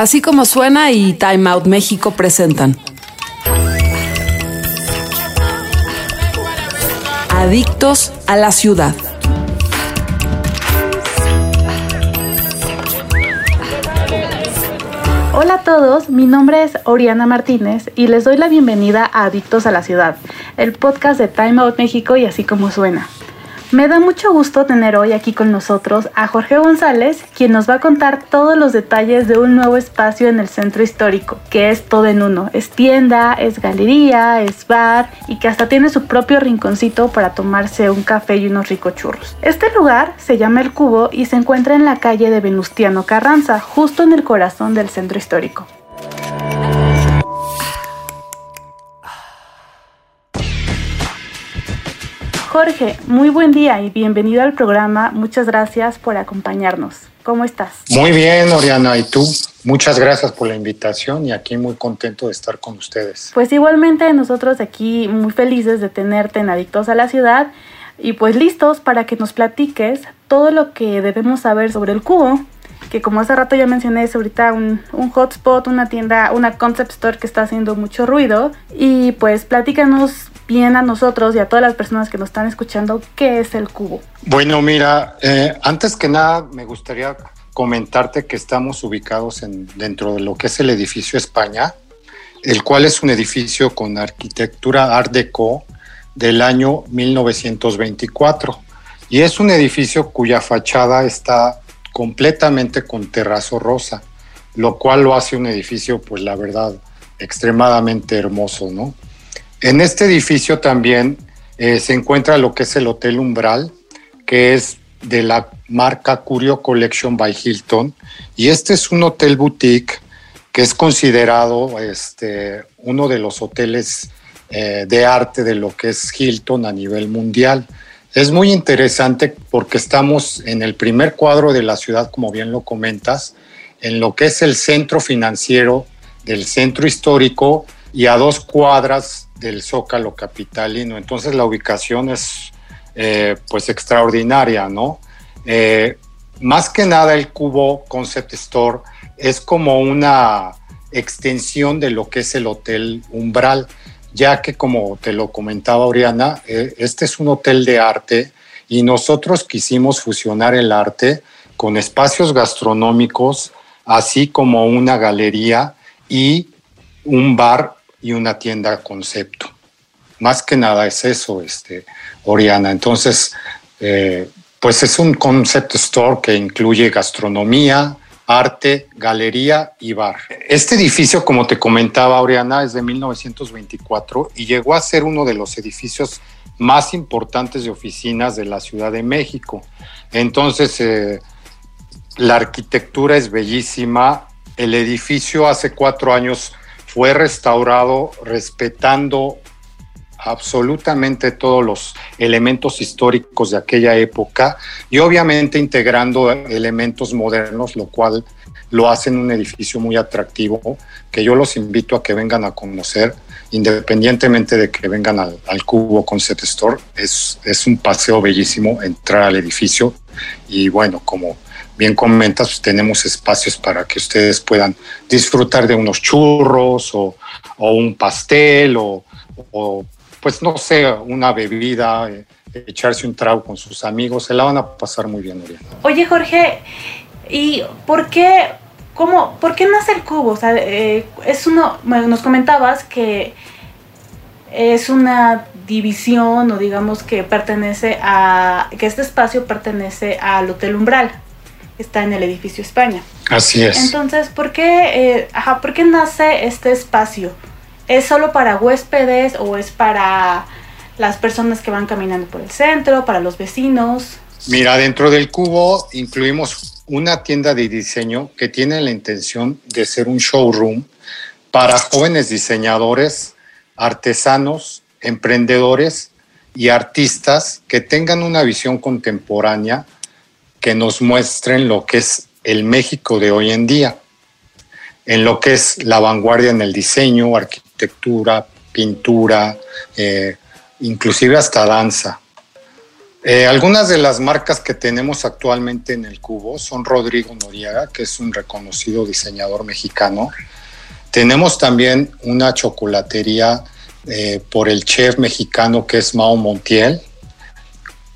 Así como suena y Time Out México presentan. Adictos a la ciudad. Hola a todos, mi nombre es Oriana Martínez y les doy la bienvenida a Adictos a la Ciudad, el podcast de Time Out México y así como suena. Me da mucho gusto tener hoy aquí con nosotros a Jorge González, quien nos va a contar todos los detalles de un nuevo espacio en el centro histórico, que es todo en uno. Es tienda, es galería, es bar y que hasta tiene su propio rinconcito para tomarse un café y unos ricos churros. Este lugar se llama El Cubo y se encuentra en la calle de Venustiano Carranza, justo en el corazón del centro histórico. Jorge, muy buen día y bienvenido al programa. Muchas gracias por acompañarnos. ¿Cómo estás? Muy bien, Oriana. ¿Y tú? Muchas gracias por la invitación y aquí muy contento de estar con ustedes. Pues igualmente nosotros aquí muy felices de tenerte en Adictos a la Ciudad y pues listos para que nos platiques todo lo que debemos saber sobre el cubo, que como hace rato ya mencioné es ahorita un, un, hotspot, una tienda, una concept store que está haciendo mucho ruido. Y pues platícanos bien a nosotros y a todas las personas que nos están escuchando qué es el cubo. Bueno, mira, eh, antes que nada me gustaría comentarte que estamos ubicados en, dentro de lo que es el edificio España, el cual es un edificio con arquitectura Art Deco del año 1924. Y es un edificio cuya fachada está completamente con terrazo rosa, lo cual lo hace un edificio, pues la verdad, extremadamente hermoso, ¿no? En este edificio también eh, se encuentra lo que es el Hotel Umbral, que es de la marca Curio Collection by Hilton. Y este es un hotel boutique que es considerado este, uno de los hoteles eh, de arte de lo que es Hilton a nivel mundial. Es muy interesante porque estamos en el primer cuadro de la ciudad, como bien lo comentas, en lo que es el centro financiero del centro histórico y a dos cuadras del Zócalo Capitalino. Entonces la ubicación es eh, pues extraordinaria, ¿no? Eh, más que nada el Cubo Concept Store es como una extensión de lo que es el Hotel Umbral, ya que como te lo comentaba Oriana, eh, este es un hotel de arte y nosotros quisimos fusionar el arte con espacios gastronómicos, así como una galería y un bar y una tienda concepto. Más que nada es eso, este, Oriana. Entonces, eh, pues es un concept store que incluye gastronomía, arte, galería y bar. Este edificio, como te comentaba Oriana, es de 1924 y llegó a ser uno de los edificios más importantes de oficinas de la Ciudad de México. Entonces, eh, la arquitectura es bellísima. El edificio hace cuatro años fue restaurado respetando absolutamente todos los elementos históricos de aquella época y obviamente integrando elementos modernos, lo cual lo hace en un edificio muy atractivo que yo los invito a que vengan a conocer, independientemente de que vengan al, al Cubo Concept Store. Es, es un paseo bellísimo entrar al edificio y bueno, como bien comentas, tenemos espacios para que ustedes puedan disfrutar de unos churros o, un pastel o, pues no sé, una bebida, eh, echarse un trago con sus amigos, se la van a pasar muy bien, Oye, Jorge, ¿y por qué, cómo, por qué nace el cubo? O sea, eh, es uno, nos comentabas que es una división o digamos que pertenece a, que este espacio pertenece al Hotel Umbral está en el edificio España. Así es. Entonces, ¿por qué, eh, ajá, ¿por qué nace este espacio? ¿Es solo para huéspedes o es para las personas que van caminando por el centro, para los vecinos? Mira, dentro del cubo incluimos una tienda de diseño que tiene la intención de ser un showroom para jóvenes diseñadores, artesanos, emprendedores y artistas que tengan una visión contemporánea que nos muestren lo que es el México de hoy en día, en lo que es la vanguardia en el diseño, arquitectura, pintura, eh, inclusive hasta danza. Eh, algunas de las marcas que tenemos actualmente en el cubo son Rodrigo Noriega, que es un reconocido diseñador mexicano. Tenemos también una chocolatería eh, por el chef mexicano que es Mao Montiel.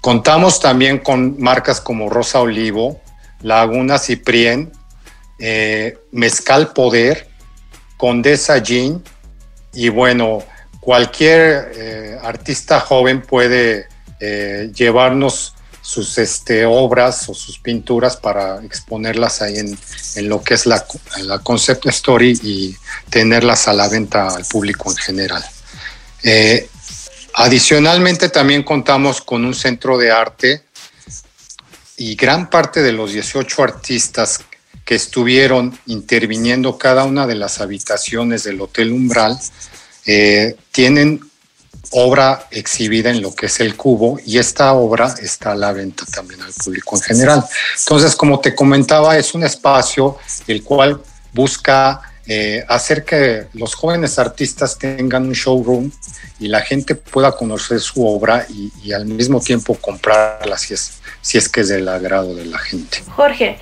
Contamos también con marcas como Rosa Olivo, Laguna Ciprien, eh, Mezcal Poder, Condesa Jean y bueno, cualquier eh, artista joven puede llevarnos sus este, obras o sus pinturas para exponerlas ahí en, en lo que es la, la, concept story y tenerlas a la venta al público en general. Eh, adicionalmente también contamos con un centro de arte y gran parte de los 18 artistas que estuvieron interviniendo cada una de las habitaciones del Hotel Umbral eh, tienen obra exhibida en lo que es el cubo y esta obra está a la venta también al público en general. Entonces, como te comentaba, es un espacio el cual busca eh, hacer que los jóvenes artistas tengan un showroom y la gente pueda conocer su obra y, al mismo tiempo comprarla si es, si es que es del agrado de la gente. Jorge,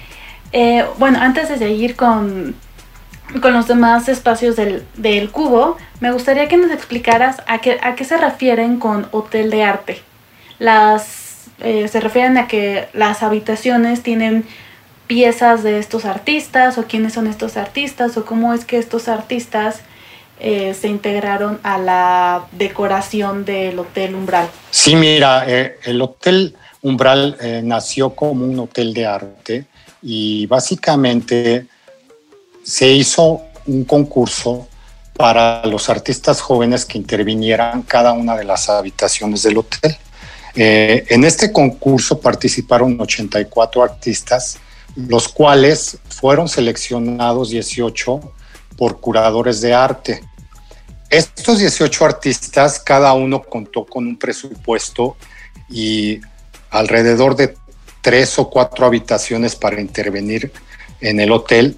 eh, bueno, antes de seguir con, con los demás espacios del, del, cubo, me gustaría que nos explicaras a qué, a qué se refieren con hotel de arte. Las, eh, se refieren a que las habitaciones tienen piezas de estos artistas o quiénes son estos artistas o cómo es que estos artistas eh, se integraron a la decoración del Hotel Umbral. Sí, mira, eh, el Hotel Umbral eh, nació como un hotel de arte y básicamente se hizo un concurso para los artistas jóvenes que intervinieran cada una de las habitaciones del hotel. en este concurso participaron 84 artistas los cuales fueron seleccionados 18 por curadores de arte. Estos 18 artistas, cada uno contó con un presupuesto y alrededor de tres o cuatro habitaciones para intervenir en el hotel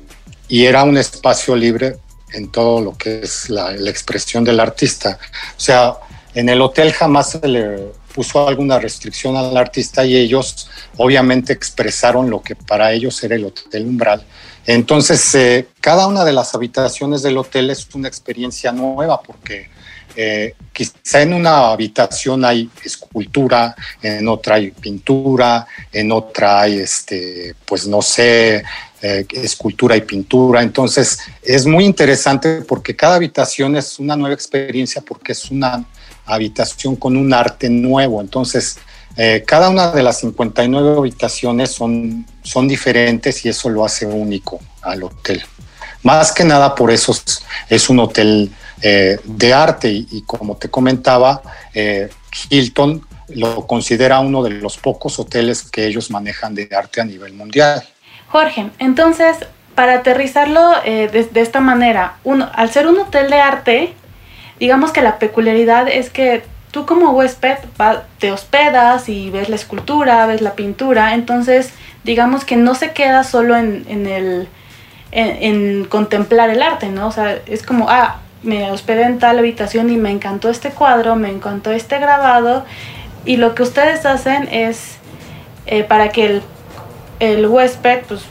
y era un espacio libre en todo lo que es la, expresión del artista. O sea, en el hotel jamás se le puso alguna restricción al artista y ellos obviamente expresaron lo que para ellos era el Hotel Umbral. Entonces, eh, cada una de las habitaciones del hotel es una experiencia nueva porque eh, quizá en una habitación hay escultura, en otra hay pintura, en otra hay, este, pues no sé, eh, escultura y pintura. Entonces, es muy interesante porque cada habitación es una nueva experiencia porque es una habitación con un arte nuevo. Entonces, eh, cada una de las 59 habitaciones son, son diferentes y eso lo hace único al hotel. Más que nada por eso es, un hotel eh, de arte y, como te comentaba, eh, Hilton lo considera uno de los pocos hoteles que ellos manejan de arte a nivel mundial. Jorge, entonces, para aterrizarlo de, de, esta manera, uno, al ser un hotel de arte, digamos que la peculiaridad es que tú como huésped te hospedas y ves la escultura, ves la pintura, entonces digamos que no se queda solo en, el en, contemplar el arte, ¿no? O sea, es como, ah, me hospedé en tal habitación y me encantó este cuadro, me encantó este grabado, y lo que ustedes hacen es eh, para que el, el huésped pues,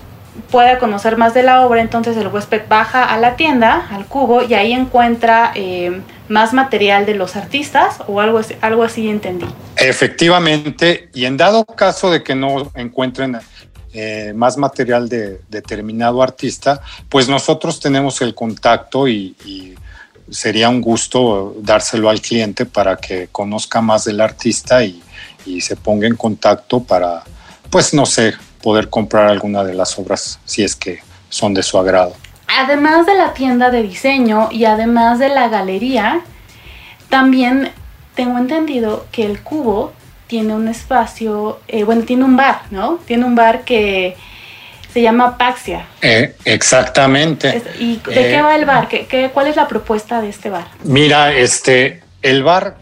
pueda conocer más de la obra, entonces el huésped baja a la tienda, al cubo, y ahí encuentra eh, más material de los artistas o algo algo así entendí. Efectivamente, y en dado caso de que no encuentren eh, más material de determinado artista, pues nosotros tenemos el contacto y sería un gusto dárselo al cliente para que conozca más del artista y, se ponga en contacto para, pues no sé, poder comprar alguna de las obras si es que son de su agrado. Además de la tienda de diseño y además de la galería, también tengo entendido que el cubo tiene un espacio, eh, bueno, tiene un bar, ¿no? Tiene un bar que se llama Paxia. Eh, exactamente. ¿Y de qué eh, va el bar? ¿Qué, qué, cuál es la propuesta de este bar? Mira, este, el bar,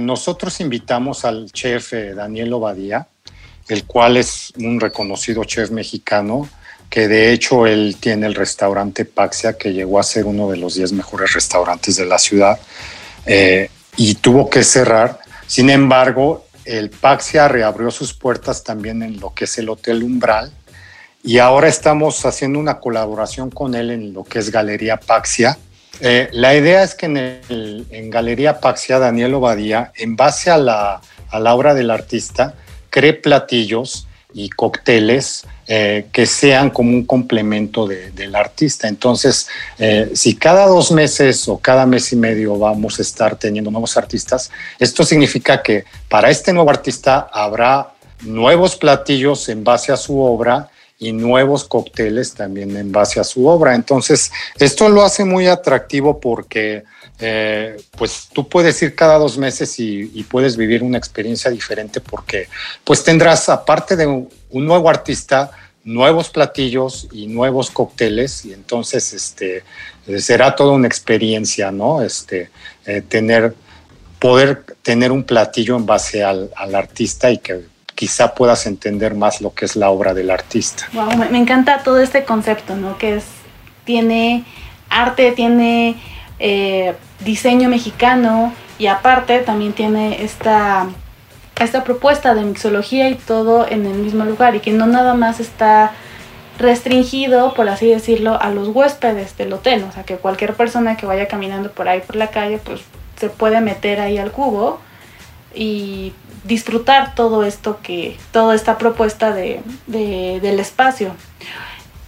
nosotros invitamos al chef Daniel Obadía, el cual es un reconocido chef mexicano, que de hecho él tiene el restaurante Paxia, que llegó a ser uno de los 10 mejores restaurantes de la ciudad, eh, y tuvo que cerrar. Sin embargo, el Paxia reabrió sus puertas también en lo que es el Hotel Umbral y ahora estamos haciendo una colaboración con él en lo que es Galería Paxia. Eh, la idea es que en, Galería Paxia, Daniel Obadía, en base a la, a la obra del artista, cree platillos y cócteles eh, que sean como un complemento del artista. Entonces, eh, si cada dos meses o cada mes y medio vamos a estar teniendo nuevos artistas, esto significa que para este nuevo artista habrá nuevos platillos en base a su obra y nuevos cócteles también en base a su obra. Entonces, esto lo hace muy atractivo porque eh, pues tú puedes ir cada dos meses y, puedes vivir una experiencia diferente porque pues tendrás, aparte de un, nuevo artista, nuevos platillos y nuevos cócteles y entonces este será toda una experiencia, ¿no? Este eh, tener poder tener un platillo en base al, al, artista y que quizá puedas entender más lo que es la obra del artista. Wow, me, encanta todo este concepto, ¿no? Que es tiene arte, tiene eh, diseño mexicano y aparte también tiene esta esta propuesta de mixología y todo en el mismo lugar y que no nada más está restringido, por así decirlo, a los huéspedes del hotel, o sea, que cualquier persona que vaya caminando por ahí por la calle, pues se puede meter ahí al cubo y disfrutar todo esto que, toda esta propuesta de, de del espacio.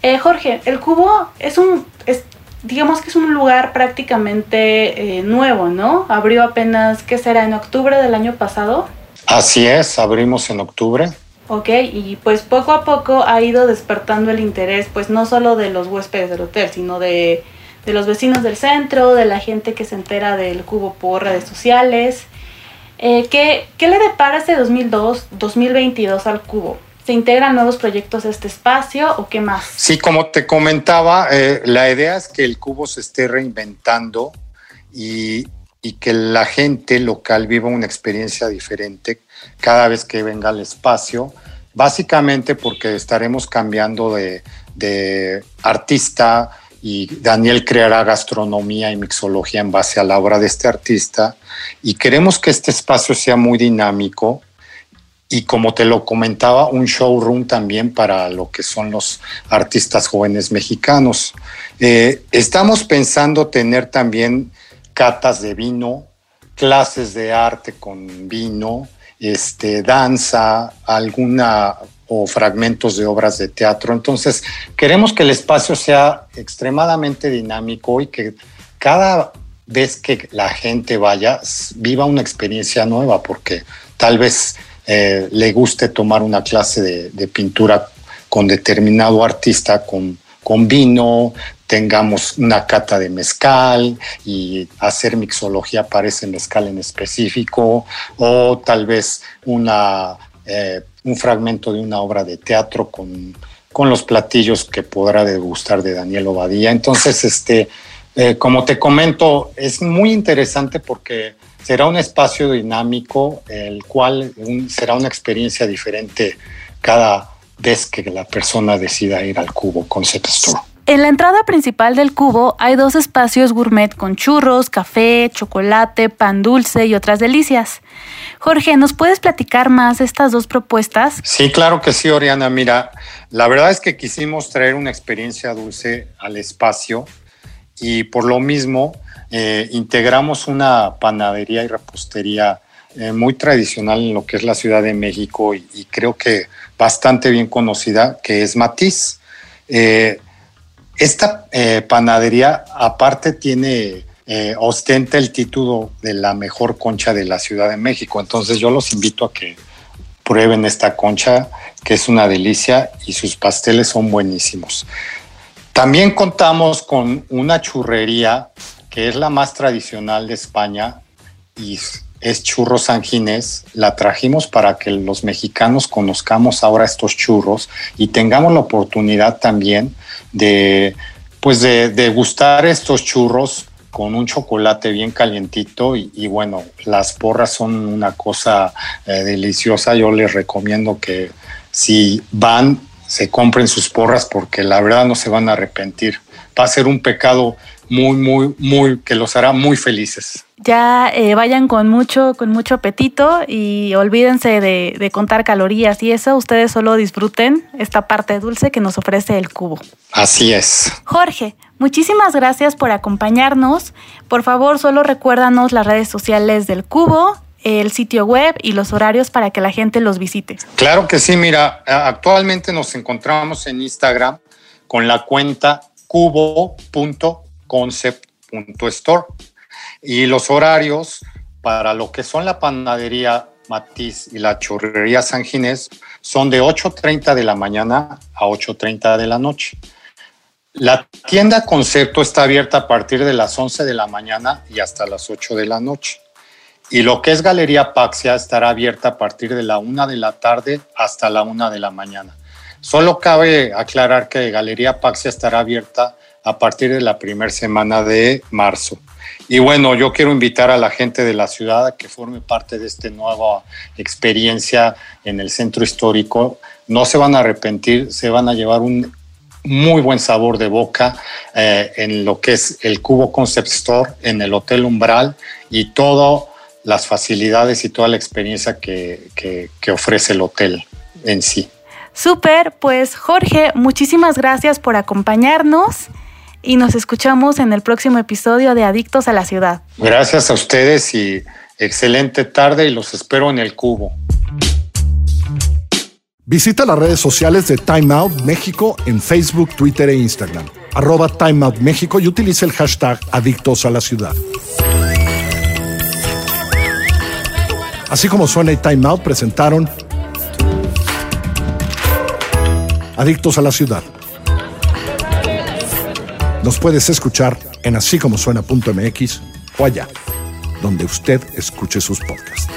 Eh, Jorge, el cubo es un, es, digamos que es un lugar prácticamente eh, nuevo, ¿no? Abrió apenas, ¿qué será? En octubre del año pasado. Así es, abrimos en octubre. Ok, y pues poco a poco ha ido despertando el interés, pues no solo de los huéspedes del hotel, sino de, de los vecinos del centro, de la gente que se entera del cubo por redes sociales. Eh, ¿qué, ¿Qué le depara este 2002, 2022 al cubo? ¿Se integran nuevos proyectos a este espacio o qué más? Sí, como te comentaba, eh, la idea es que el cubo se esté reinventando y, y que la gente local viva una experiencia diferente cada vez que venga al espacio, básicamente porque estaremos cambiando de, de artista y Daniel creará gastronomía y mixología en base a la obra de este artista y queremos que este espacio sea muy dinámico y como te lo comentaba, un showroom también para lo que son los artistas jóvenes mexicanos. Eh, estamos pensando tener también catas de vino, clases de arte con vino, este, danza, alguna o fragmentos de obras de teatro. Entonces, queremos que el espacio sea extremadamente dinámico y que cada vez que la gente vaya, viva una experiencia nueva, porque tal vez eh, le guste tomar una clase de, pintura con determinado artista, con, con vino, tengamos una cata de mezcal y hacer mixología para ese mezcal en específico, o tal vez una, eh, un fragmento de una obra de teatro con, con, los platillos que podrá degustar de Daniel Obadía. Entonces, este, eh, como te comento, es muy interesante porque será un espacio dinámico, el cual será una experiencia diferente cada vez que la persona decida ir al cubo Concept Store. En la entrada principal del cubo hay dos espacios gourmet con churros, café, chocolate, pan dulce y otras delicias. Jorge, ¿nos puedes platicar más de estas dos propuestas? Sí, claro que sí, Oriana. Mira, la verdad es que quisimos traer una experiencia dulce al espacio y por lo mismo eh, integramos una panadería y repostería eh, muy tradicional en lo que es la Ciudad de México y, creo que bastante bien conocida, que es Matiz. Eh, esta eh, panadería aparte tiene, eh, ostenta el título de la mejor concha de la Ciudad de México. Entonces yo los invito a que prueben esta concha, que es una delicia y sus pasteles son buenísimos. También contamos con una churrería que es la más tradicional de España y es Churros San. La trajimos para que los mexicanos conozcamos ahora estos churros y tengamos la oportunidad también de, pues de, gustar estos churros con un chocolate bien calientito y, y, bueno, las porras son una cosa eh, deliciosa. Yo les recomiendo que si van, se compren sus porras porque la verdad no se van a arrepentir. Va a ser un pecado muy, muy, muy, que los hará muy felices. Ya eh, vayan con mucho, con mucho apetito y olvídense de, de, contar calorías y eso, ustedes solo disfruten esta parte dulce que nos ofrece el cubo. Así es. Jorge, muchísimas gracias por acompañarnos. Por favor, solo recuérdanos las redes sociales del cubo, el sitio web y los horarios para que la gente los visite. Claro que sí, mira, actualmente nos encontramos en Instagram con la cuenta cubo.concept.store y los horarios para lo que son la panadería Matiz y la churrería San Ginés son de 8.30 de la mañana a 8.30 de la noche. La tienda Concepto está abierta a partir de las 11 de la mañana y hasta las 8 de la noche. Y lo que es Galería Paxia estará abierta a partir de la 1 de la tarde hasta la 1 de la mañana. Solo cabe aclarar que Galería Paxia estará abierta a partir de la primera semana de marzo. Y bueno, yo quiero invitar a la gente de la ciudad a que forme parte de esta nueva experiencia en el centro histórico. No se van a arrepentir, se van a llevar un muy buen sabor de boca eh, en lo que es el Cubo Concept Store, en el Hotel Umbral y todas las facilidades y toda la experiencia que, que, que ofrece el hotel en sí. Súper, pues Jorge, muchísimas gracias por acompañarnos y nos escuchamos en el próximo episodio de Adictos a la Ciudad. Gracias a ustedes y excelente tarde y los espero en el cubo. Visita las redes sociales de Time Out México en Facebook, Twitter e Instagram. Arroba Time Out México y utiliza el hashtag Adictos a la Ciudad. Así como suena y Time Out presentaron Adictos a la Ciudad. Nos puedes escuchar en así como suena.mx o allá, donde usted escuche sus podcasts.